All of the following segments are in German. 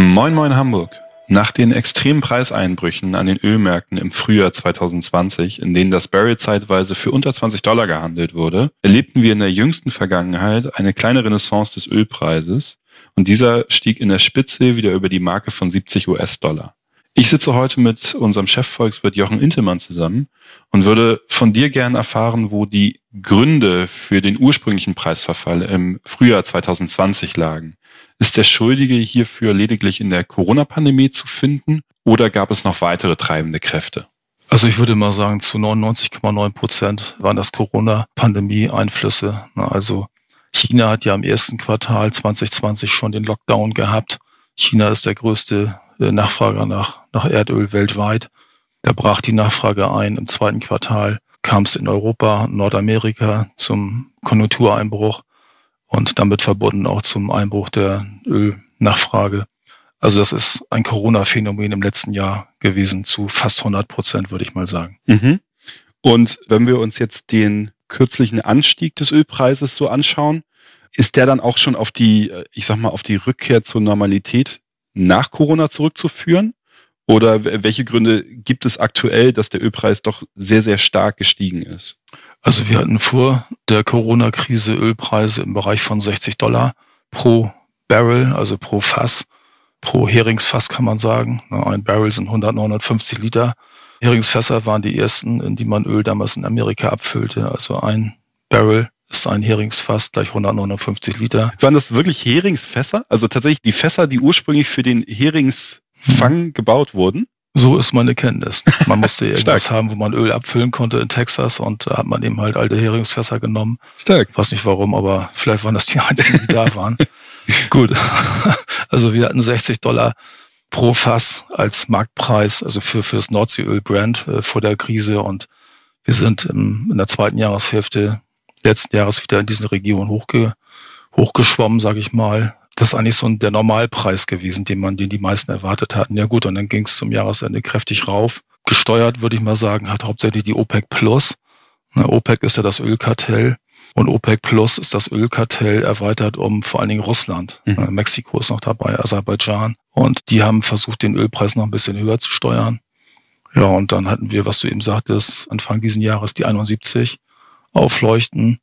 Moin Moin Hamburg. Nach den extremen Preiseinbrüchen an den Ölmärkten im Frühjahr 2020, in denen das Barrel zeitweise für unter 20 Dollar gehandelt wurde, erlebten wir in der jüngsten Vergangenheit eine kleine Renaissance des Ölpreises und dieser stieg in der Spitze wieder über die Marke von 70 US-Dollar. Ich sitze heute mit unserem Chefvolkswirt Jochen Intelmann zusammen und würde von dir gern erfahren, wo die Gründe für den ursprünglichen Preisverfall im Frühjahr 2020 lagen. Ist der Schuldige hierfür lediglich in der Corona-Pandemie zu finden oder gab es noch weitere treibende Kräfte? Also ich würde mal sagen, zu 99,9 Prozent waren das Corona-Pandemie-Einflüsse. Also China hat ja im ersten Quartal 2020 schon den Lockdown gehabt. China ist der größte äh, Nachfrager nach, nach Erdöl weltweit. Da brach die Nachfrage ein. Im zweiten Quartal kam es in Europa, Nordamerika zum Konjunktureinbruch und damit verbunden auch zum Einbruch der Ölnachfrage. Also das ist ein Corona-Phänomen im letzten Jahr gewesen zu fast 100 Prozent, würde ich mal sagen. Mhm. Und wenn wir uns jetzt den kürzlichen Anstieg des Ölpreises so anschauen, ist der dann auch schon auf die, ich sag mal, auf die Rückkehr zur Normalität nach Corona zurückzuführen? Oder welche Gründe gibt es aktuell, dass der Ölpreis doch sehr, sehr stark gestiegen ist? Also wir hatten vor der Corona-Krise Ölpreise im Bereich von 60 Dollar pro Barrel, also pro Fass, pro Heringsfass kann man sagen. Ein Barrel sind 100, 950 Liter. Heringsfässer waren die ersten, in die man Öl damals in Amerika abfüllte. Also ein Barrel ist ein Heringsfass gleich 159 Liter. Waren das wirklich Heringsfässer? Also tatsächlich die Fässer, die ursprünglich für den Heringsfang gebaut wurden? So ist meine Kenntnis. Man musste irgendwas haben, wo man Öl abfüllen konnte in Texas und da hat man eben halt alte Heringsfässer genommen. Stark. Ich weiß nicht warum, aber vielleicht waren das die einzigen, die da waren. Gut. Also wir hatten 60 Dollar pro Fass als Marktpreis, also für, für das Nordseeöl-Brand äh, vor der Krise und wir sind im, in der zweiten Jahreshälfte letzten Jahres wieder in diese Region hochge, hochgeschwommen, sage ich mal. Das ist eigentlich so der Normalpreis gewesen, den man, den die meisten erwartet hatten. Ja gut, und dann ging es zum Jahresende kräftig rauf. Gesteuert, würde ich mal sagen, hat hauptsächlich die OPEC Plus. Na, OPEC ist ja das Ölkartell. Und OPEC Plus ist das Ölkartell erweitert um vor allen Dingen Russland. Mhm. Mexiko ist noch dabei, Aserbaidschan. Und die haben versucht, den Ölpreis noch ein bisschen höher zu steuern. Ja, und dann hatten wir, was du eben sagtest, Anfang diesen Jahres die 71 aufleuchten.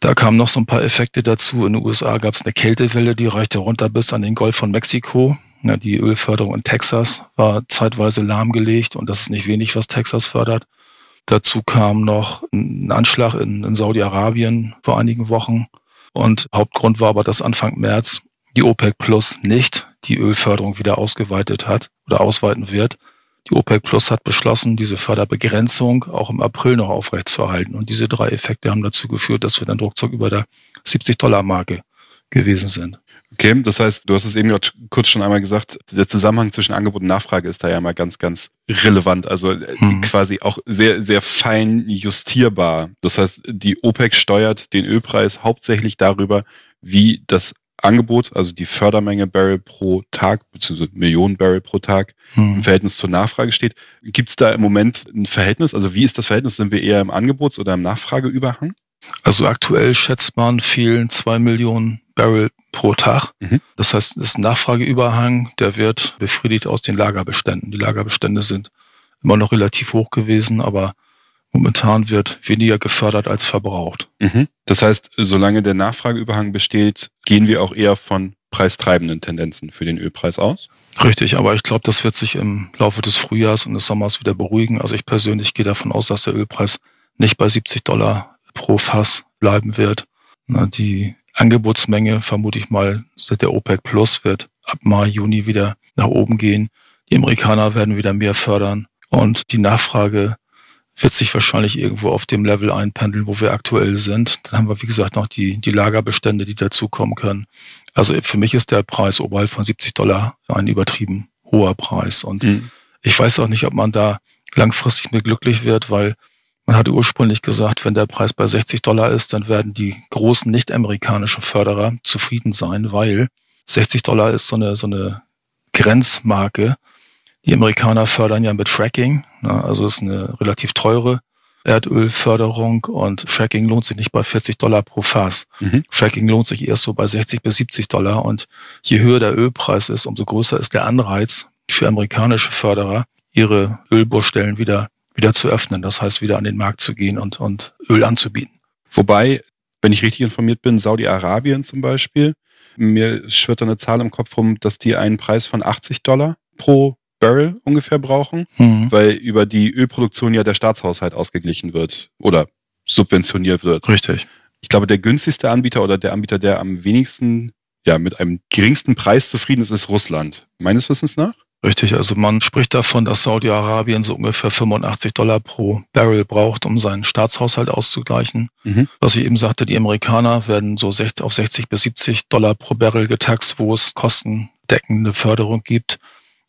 Da kamen noch so ein paar Effekte dazu. In den USA gab es eine Kältewelle, die reichte runter bis an den Golf von Mexiko. Ja, die Ölförderung in Texas war zeitweise lahmgelegt und das ist nicht wenig, was Texas fördert. Dazu kam noch ein Anschlag in, in Saudi-Arabien vor einigen Wochen. Und Hauptgrund war aber, dass Anfang März die OPEC Plus nicht die Ölförderung wieder ausgeweitet hat oder ausweiten wird. Die OPEC Plus hat beschlossen, diese Förderbegrenzung auch im April noch aufrechtzuerhalten. Und diese drei Effekte haben dazu geführt, dass wir dann ruckzuck über der 70-Dollar-Marke gewesen sind. Okay, das heißt, du hast es eben kurz schon einmal gesagt, der Zusammenhang zwischen Angebot und Nachfrage ist da ja mal ganz, ganz relevant, also hm. quasi auch sehr, sehr fein justierbar. Das heißt, die OPEC steuert den Ölpreis hauptsächlich darüber, wie das Angebot, also die Fördermenge Barrel pro Tag, beziehungsweise Millionen Barrel pro Tag hm. im Verhältnis zur Nachfrage steht. Gibt es da im Moment ein Verhältnis? Also wie ist das Verhältnis? Sind wir eher im Angebots- oder im Nachfrageüberhang? Also aktuell schätzt man fehlen zwei Millionen Barrel pro Tag. Mhm. Das heißt, das ist ein Nachfrageüberhang, der wird befriedigt aus den Lagerbeständen. Die Lagerbestände sind immer noch relativ hoch gewesen, aber Momentan wird weniger gefördert als verbraucht. Mhm. Das heißt, solange der Nachfrageüberhang besteht, gehen wir auch eher von preistreibenden Tendenzen für den Ölpreis aus? Richtig, aber ich glaube, das wird sich im Laufe des Frühjahrs und des Sommers wieder beruhigen. Also ich persönlich gehe davon aus, dass der Ölpreis nicht bei 70 Dollar pro Fass bleiben wird. die Angebotsmenge, vermute ich mal, seit der OPEC Plus wird ab Mai, Juni wieder nach oben gehen. Die Amerikaner werden wieder mehr fördern und die Nachfrage wird sich wahrscheinlich irgendwo auf dem Level einpendeln, wo wir aktuell sind. Dann haben wir, wie gesagt, noch die, die Lagerbestände, die dazukommen können. Also für mich ist der Preis oberhalb von 70 Dollar ein übertrieben hoher Preis. Und mhm. ich weiß auch nicht, ob man da langfristig mit glücklich wird, weil man hatte ursprünglich gesagt, wenn der Preis bei 60 Dollar ist, dann werden die großen nicht-amerikanischen Förderer zufrieden sein, weil 60 Dollar ist so eine, so eine Grenzmarke, die Amerikaner fördern ja mit Fracking, ne? also ist eine relativ teure Erdölförderung und Fracking lohnt sich nicht bei 40 Dollar pro Fass. Mhm. Fracking lohnt sich erst so bei 60 bis 70 Dollar und je höher der Ölpreis ist, umso größer ist der Anreiz für amerikanische Förderer, ihre Ölbohrstellen wieder, wieder zu öffnen. Das heißt, wieder an den Markt zu gehen und, und Öl anzubieten. Wobei, wenn ich richtig informiert bin, Saudi-Arabien zum Beispiel, mir schwirrt da eine Zahl im Kopf rum, dass die einen Preis von 80 Dollar pro Barrel ungefähr brauchen, mhm. weil über die Ölproduktion ja der Staatshaushalt ausgeglichen wird oder subventioniert wird. Richtig. Ich glaube, der günstigste Anbieter oder der Anbieter, der am wenigsten, ja, mit einem geringsten Preis zufrieden ist, ist Russland. Meines Wissens nach? Richtig, also man spricht davon, dass Saudi-Arabien so ungefähr 85 Dollar pro Barrel braucht, um seinen Staatshaushalt auszugleichen. Mhm. Was ich eben sagte, die Amerikaner werden so auf 60 bis 70 Dollar pro Barrel getaxt, wo es kostendeckende Förderung gibt.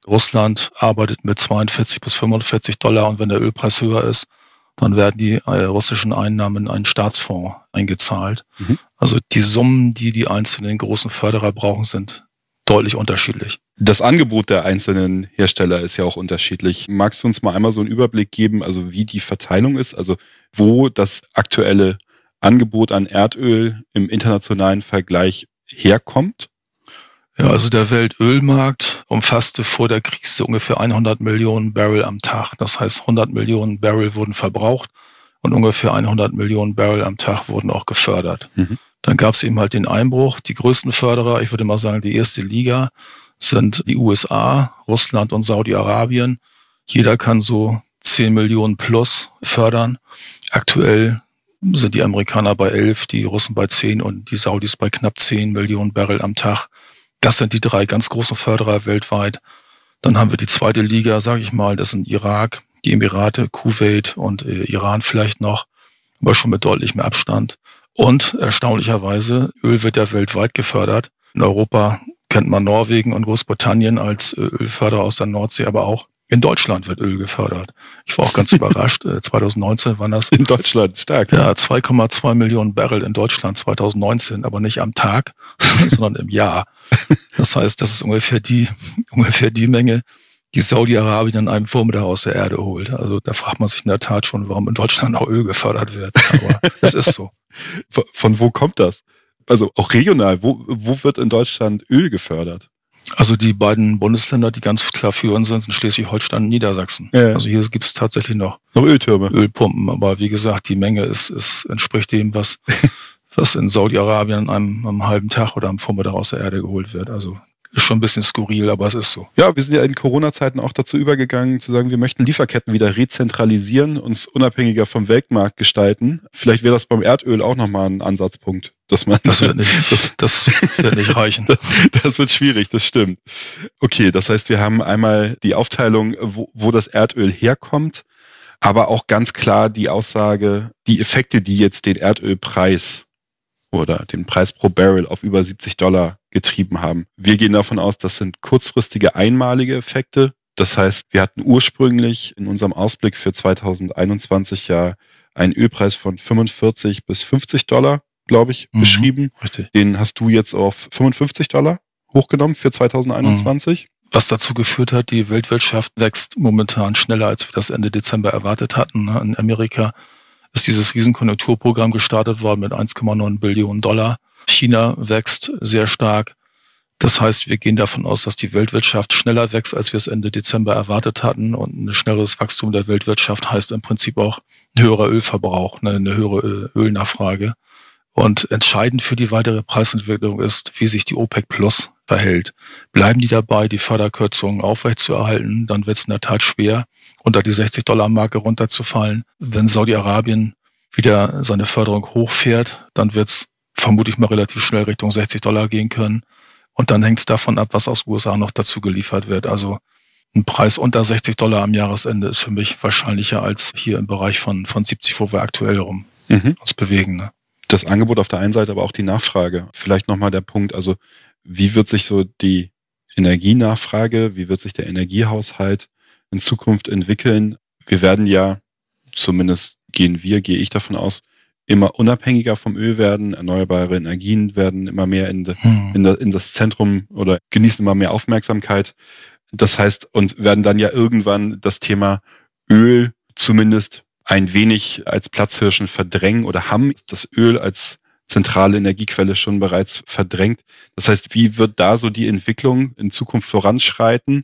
Russland arbeitet mit 42 bis 45 Dollar und wenn der Ölpreis höher ist, dann werden die äh, russischen Einnahmen in einen Staatsfonds eingezahlt. Mhm. Also die Summen, die die einzelnen großen Förderer brauchen, sind deutlich unterschiedlich. Das Angebot der einzelnen Hersteller ist ja auch unterschiedlich. Magst du uns mal einmal so einen Überblick geben, also wie die Verteilung ist, also wo das aktuelle Angebot an Erdöl im internationalen Vergleich herkommt? Ja, also der Weltölmarkt umfasste vor der Krise ungefähr 100 Millionen Barrel am Tag. Das heißt, 100 Millionen Barrel wurden verbraucht und ungefähr 100 Millionen Barrel am Tag wurden auch gefördert. Mhm. Dann gab es eben halt den Einbruch. Die größten Förderer, ich würde mal sagen, die erste Liga sind die USA, Russland und Saudi-Arabien. Jeder kann so 10 Millionen plus fördern. Aktuell sind die Amerikaner bei 11, die Russen bei 10 und die Saudis bei knapp 10 Millionen Barrel am Tag. Das sind die drei ganz großen Förderer weltweit. Dann haben wir die zweite Liga, sage ich mal, das sind Irak, die Emirate, Kuwait und äh, Iran vielleicht noch, aber schon mit deutlich mehr Abstand. Und erstaunlicherweise, Öl wird ja weltweit gefördert. In Europa kennt man Norwegen und Großbritannien als äh, Ölförderer aus der Nordsee, aber auch in Deutschland wird Öl gefördert. Ich war auch ganz überrascht. 2019 äh, waren das. In Deutschland, stark. Ja, 2,2 Millionen Barrel in Deutschland 2019, aber nicht am Tag, sondern im Jahr. Das heißt, das ist ungefähr die, ungefähr die Menge, die Saudi-Arabien an einem Vormittag aus der Erde holt. Also da fragt man sich in der Tat schon, warum in Deutschland auch Öl gefördert wird. Aber es ist so. Von wo kommt das? Also auch regional, wo, wo wird in Deutschland Öl gefördert? Also die beiden Bundesländer, die ganz klar führend sind, sind Schleswig-Holstein und Niedersachsen. Ja. Also hier gibt es tatsächlich noch, noch Öltürme. Ölpumpen. Aber wie gesagt, die Menge ist, ist entspricht dem, was, was in Saudi-Arabien an einem, einem halben Tag oder am Vormittag aus der Erde geholt wird. Also ist schon ein bisschen skurril, aber es ist so. Ja, wir sind ja in Corona-Zeiten auch dazu übergegangen, zu sagen, wir möchten Lieferketten wieder rezentralisieren, uns unabhängiger vom Weltmarkt gestalten. Vielleicht wäre das beim Erdöl auch nochmal ein Ansatzpunkt, dass man. Das wird nicht, das, das wird nicht reichen. Das, das, wird schwierig, das stimmt. Okay, das heißt, wir haben einmal die Aufteilung, wo, wo das Erdöl herkommt, aber auch ganz klar die Aussage, die Effekte, die jetzt den Erdölpreis oder den Preis pro Barrel auf über 70 Dollar getrieben haben. Wir gehen davon aus, das sind kurzfristige einmalige Effekte. Das heißt, wir hatten ursprünglich in unserem Ausblick für 2021 ja einen Ölpreis von 45 bis 50 Dollar, glaube ich, mhm, beschrieben. Richtig. Den hast du jetzt auf 55 Dollar hochgenommen für 2021. Mhm. Was dazu geführt hat, die Weltwirtschaft wächst momentan schneller, als wir das Ende Dezember erwartet hatten. In Amerika ist dieses Riesenkonjunkturprogramm gestartet worden mit 1,9 Billionen Dollar. China wächst sehr stark. Das heißt, wir gehen davon aus, dass die Weltwirtschaft schneller wächst, als wir es Ende Dezember erwartet hatten. Und ein schnelleres Wachstum der Weltwirtschaft heißt im Prinzip auch ein höherer Ölverbrauch, eine, eine höhere Ölnachfrage. Und entscheidend für die weitere Preisentwicklung ist, wie sich die OPEC Plus verhält. Bleiben die dabei, die Förderkürzungen aufrechtzuerhalten, dann wird es in der Tat schwer, unter die 60-Dollar-Marke runterzufallen. Wenn Saudi-Arabien wieder seine Förderung hochfährt, dann wird es vermutlich mal relativ schnell Richtung 60 Dollar gehen können. Und dann hängt es davon ab, was aus USA noch dazu geliefert wird. Also ein Preis unter 60 Dollar am Jahresende ist für mich wahrscheinlicher als hier im Bereich von, von 70, wo wir aktuell rum mhm. uns bewegen. Ne? Das Angebot auf der einen Seite, aber auch die Nachfrage. Vielleicht nochmal der Punkt, also wie wird sich so die Energienachfrage, wie wird sich der Energiehaushalt in Zukunft entwickeln. Wir werden ja, zumindest gehen wir, gehe ich davon aus, immer unabhängiger vom Öl werden. Erneuerbare Energien werden immer mehr in, de, hm. in, de, in das Zentrum oder genießen immer mehr Aufmerksamkeit. Das heißt, und werden dann ja irgendwann das Thema Öl zumindest ein wenig als Platzhirschen verdrängen oder haben das Öl als zentrale Energiequelle schon bereits verdrängt. Das heißt, wie wird da so die Entwicklung in Zukunft voranschreiten?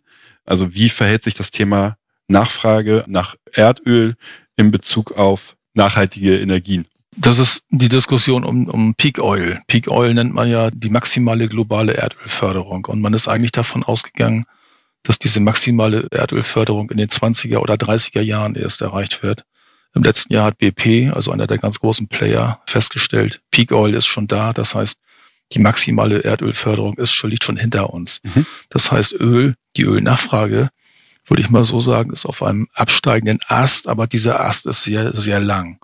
Also wie verhält sich das Thema Nachfrage nach Erdöl in Bezug auf nachhaltige Energien? Das ist die Diskussion um, um Peak Oil. Peak Oil nennt man ja die maximale globale Erdölförderung. Und man ist eigentlich davon ausgegangen, dass diese maximale Erdölförderung in den 20er oder 30er Jahren erst erreicht wird. Im letzten Jahr hat BP, also einer der ganz großen Player, festgestellt, Peak Oil ist schon da. Das heißt, die maximale Erdölförderung ist schon, liegt schon hinter uns. Mhm. Das heißt, Öl, die Ölnachfrage, würde ich mal so sagen, ist auf einem absteigenden Ast, aber dieser Ast ist sehr, sehr lang.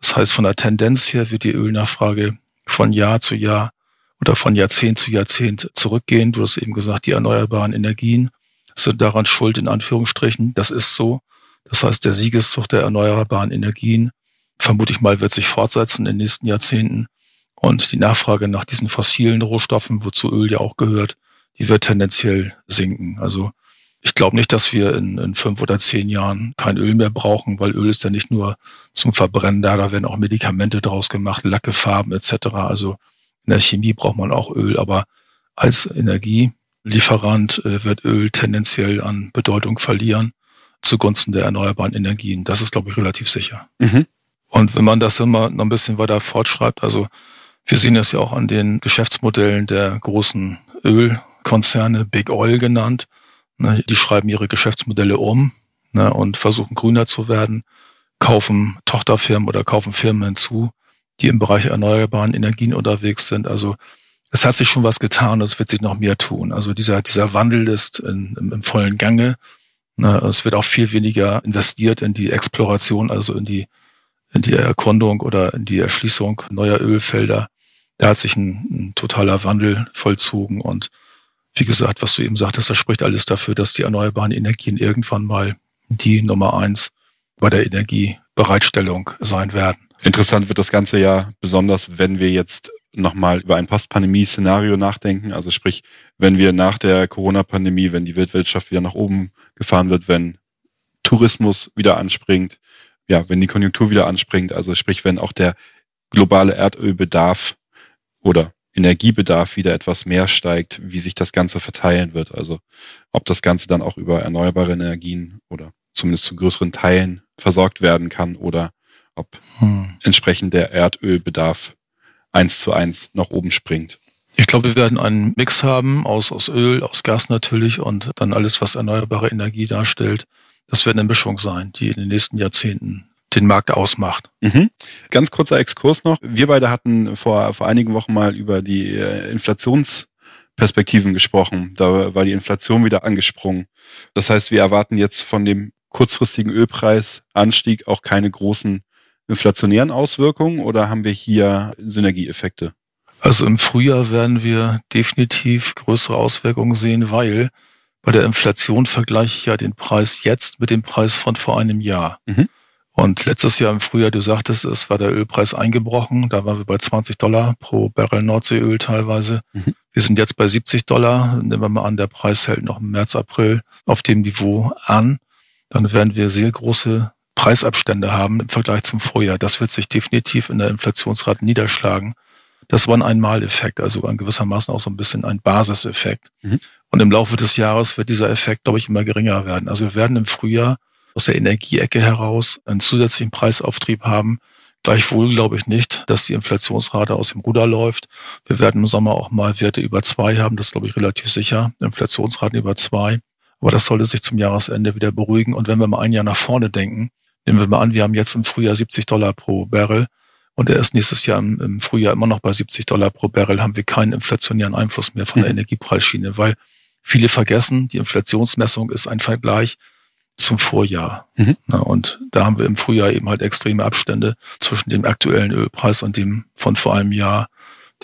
Das heißt, von der Tendenz her wird die Ölnachfrage von Jahr zu Jahr oder von Jahrzehnt zu Jahrzehnt zurückgehen. Du hast eben gesagt, die erneuerbaren Energien sind daran schuld, in Anführungsstrichen. Das ist so. Das heißt, der Siegeszug der erneuerbaren Energien, vermute ich mal, wird sich fortsetzen in den nächsten Jahrzehnten. Und die Nachfrage nach diesen fossilen Rohstoffen, wozu Öl ja auch gehört, die wird tendenziell sinken. Also ich glaube nicht, dass wir in, in fünf oder zehn Jahren kein Öl mehr brauchen, weil Öl ist ja nicht nur zum Verbrennen da, da werden auch Medikamente draus gemacht, Lacke, Farben etc. Also in der Chemie braucht man auch Öl, aber als Energielieferant äh, wird Öl tendenziell an Bedeutung verlieren zugunsten der erneuerbaren Energien. Das ist, glaube ich, relativ sicher. Mhm. Und wenn man das immer noch ein bisschen weiter fortschreibt, also wir sehen es ja auch an den Geschäftsmodellen der großen Ölkonzerne, Big Oil genannt, Ne, die schreiben ihre Geschäftsmodelle um ne, und versuchen grüner zu werden, kaufen Tochterfirmen oder kaufen Firmen hinzu, die im Bereich erneuerbaren Energien unterwegs sind. Also es hat sich schon was getan es wird sich noch mehr tun. Also dieser, dieser Wandel ist in, im, im vollen Gange. Ne, es wird auch viel weniger investiert in die Exploration, also in die, in die Erkundung oder in die Erschließung neuer Ölfelder. Da hat sich ein, ein totaler Wandel vollzogen und wie gesagt, was du eben sagtest, das spricht alles dafür, dass die erneuerbaren Energien irgendwann mal die Nummer eins bei der Energiebereitstellung sein werden. Interessant wird das Ganze ja besonders, wenn wir jetzt nochmal über ein Postpandemie-Szenario nachdenken. Also sprich, wenn wir nach der Corona-Pandemie, wenn die Weltwirtschaft wieder nach oben gefahren wird, wenn Tourismus wieder anspringt, ja, wenn die Konjunktur wieder anspringt, also sprich, wenn auch der globale Erdölbedarf oder Energiebedarf wieder etwas mehr steigt, wie sich das Ganze verteilen wird. Also ob das Ganze dann auch über erneuerbare Energien oder zumindest zu größeren Teilen versorgt werden kann oder ob hm. entsprechend der Erdölbedarf eins zu eins nach oben springt. Ich glaube, wir werden einen Mix haben aus, aus Öl, aus Gas natürlich und dann alles, was erneuerbare Energie darstellt. Das wird eine Mischung sein, die in den nächsten Jahrzehnten den Markt ausmacht. Mhm. Ganz kurzer Exkurs noch. Wir beide hatten vor, vor einigen Wochen mal über die äh, Inflationsperspektiven gesprochen. Da war die Inflation wieder angesprungen. Das heißt, wir erwarten jetzt von dem kurzfristigen Ölpreisanstieg auch keine großen inflationären Auswirkungen oder haben wir hier Synergieeffekte? Also im Frühjahr werden wir definitiv größere Auswirkungen sehen, weil bei der Inflation vergleiche ich ja den Preis jetzt mit dem Preis von vor einem Jahr. Mhm. Und letztes Jahr im Frühjahr, du sagtest, es war der Ölpreis eingebrochen. Da waren wir bei 20 Dollar pro Barrel Nordseeöl teilweise. Mhm. Wir sind jetzt bei 70 Dollar. Nehmen wir mal an, der Preis hält noch im März, April auf dem Niveau an. Dann werden wir sehr große Preisabstände haben im Vergleich zum Vorjahr. Das wird sich definitiv in der Inflationsrate niederschlagen. Das war ein Einmaleffekt, also in gewissermaßen auch so ein bisschen ein Basiseffekt. Mhm. Und im Laufe des Jahres wird dieser Effekt, glaube ich, immer geringer werden. Also wir werden im Frühjahr aus der Energieecke heraus einen zusätzlichen Preisauftrieb haben. Gleichwohl glaube ich nicht, dass die Inflationsrate aus dem Ruder läuft. Wir werden im Sommer auch mal Werte über zwei haben, das glaube ich relativ sicher. Inflationsraten über zwei. Aber das sollte sich zum Jahresende wieder beruhigen. Und wenn wir mal ein Jahr nach vorne denken, nehmen wir mal an, wir haben jetzt im Frühjahr 70 Dollar pro Barrel und er ist nächstes Jahr im, im Frühjahr immer noch bei 70 Dollar pro Barrel, haben wir keinen inflationären Einfluss mehr von der mhm. Energiepreisschiene, weil viele vergessen, die Inflationsmessung ist ein Vergleich zum Vorjahr. Mhm. und da haben wir im Frühjahr eben halt extreme Abstände zwischen dem aktuellen Ölpreis und dem von vor einem Jahr,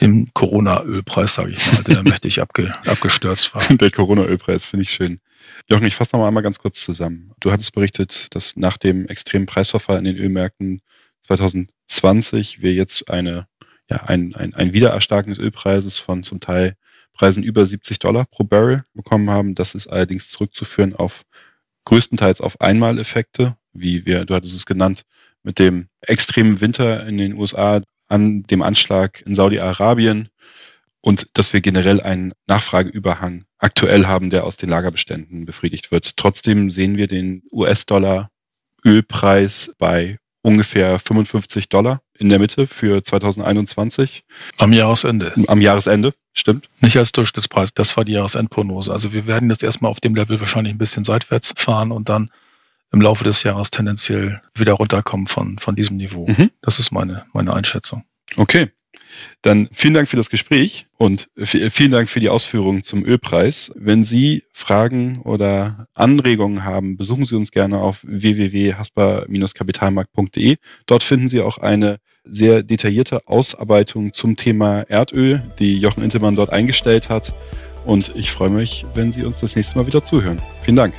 dem Corona-Ölpreis, sage ich mal, der mächtig abge, abgestürzt war. Der Corona-Ölpreis finde ich schön. Jochen, ich fasse noch einmal ganz kurz zusammen. Du hattest berichtet, dass nach dem extremen Preisverfall in den Ölmärkten 2020 wir jetzt eine, ja, ein, ein, ein Wiedererstarken des Ölpreises von zum Teil Preisen über 70 Dollar pro Barrel bekommen haben. Das ist allerdings zurückzuführen auf größtenteils auf Einmaleffekte, wie wir, du hattest es genannt, mit dem extremen Winter in den USA, an dem Anschlag in Saudi-Arabien und dass wir generell einen Nachfrageüberhang aktuell haben, der aus den Lagerbeständen befriedigt wird. Trotzdem sehen wir den US-Dollar Ölpreis bei ungefähr 55 Dollar in der Mitte für 2021. Am Jahresende. Am Jahresende, stimmt. Nicht als Durchschnittspreis, das war die Jahresendprognose. Also wir werden jetzt erstmal auf dem Level wahrscheinlich ein bisschen seitwärts fahren und dann im Laufe des Jahres tendenziell wieder runterkommen von, von diesem Niveau. Mhm. Das ist meine, meine Einschätzung. Okay. Dann vielen Dank für das Gespräch und vielen Dank für die Ausführungen zum Ölpreis. Wenn Sie Fragen oder Anregungen haben, besuchen Sie uns gerne auf www.haspa-kapitalmarkt.de. Dort finden Sie auch eine sehr detaillierte Ausarbeitung zum Thema Erdöl, die Jochen Intemann dort eingestellt hat. Und ich freue mich, wenn Sie uns das nächste Mal wieder zuhören. Vielen Dank.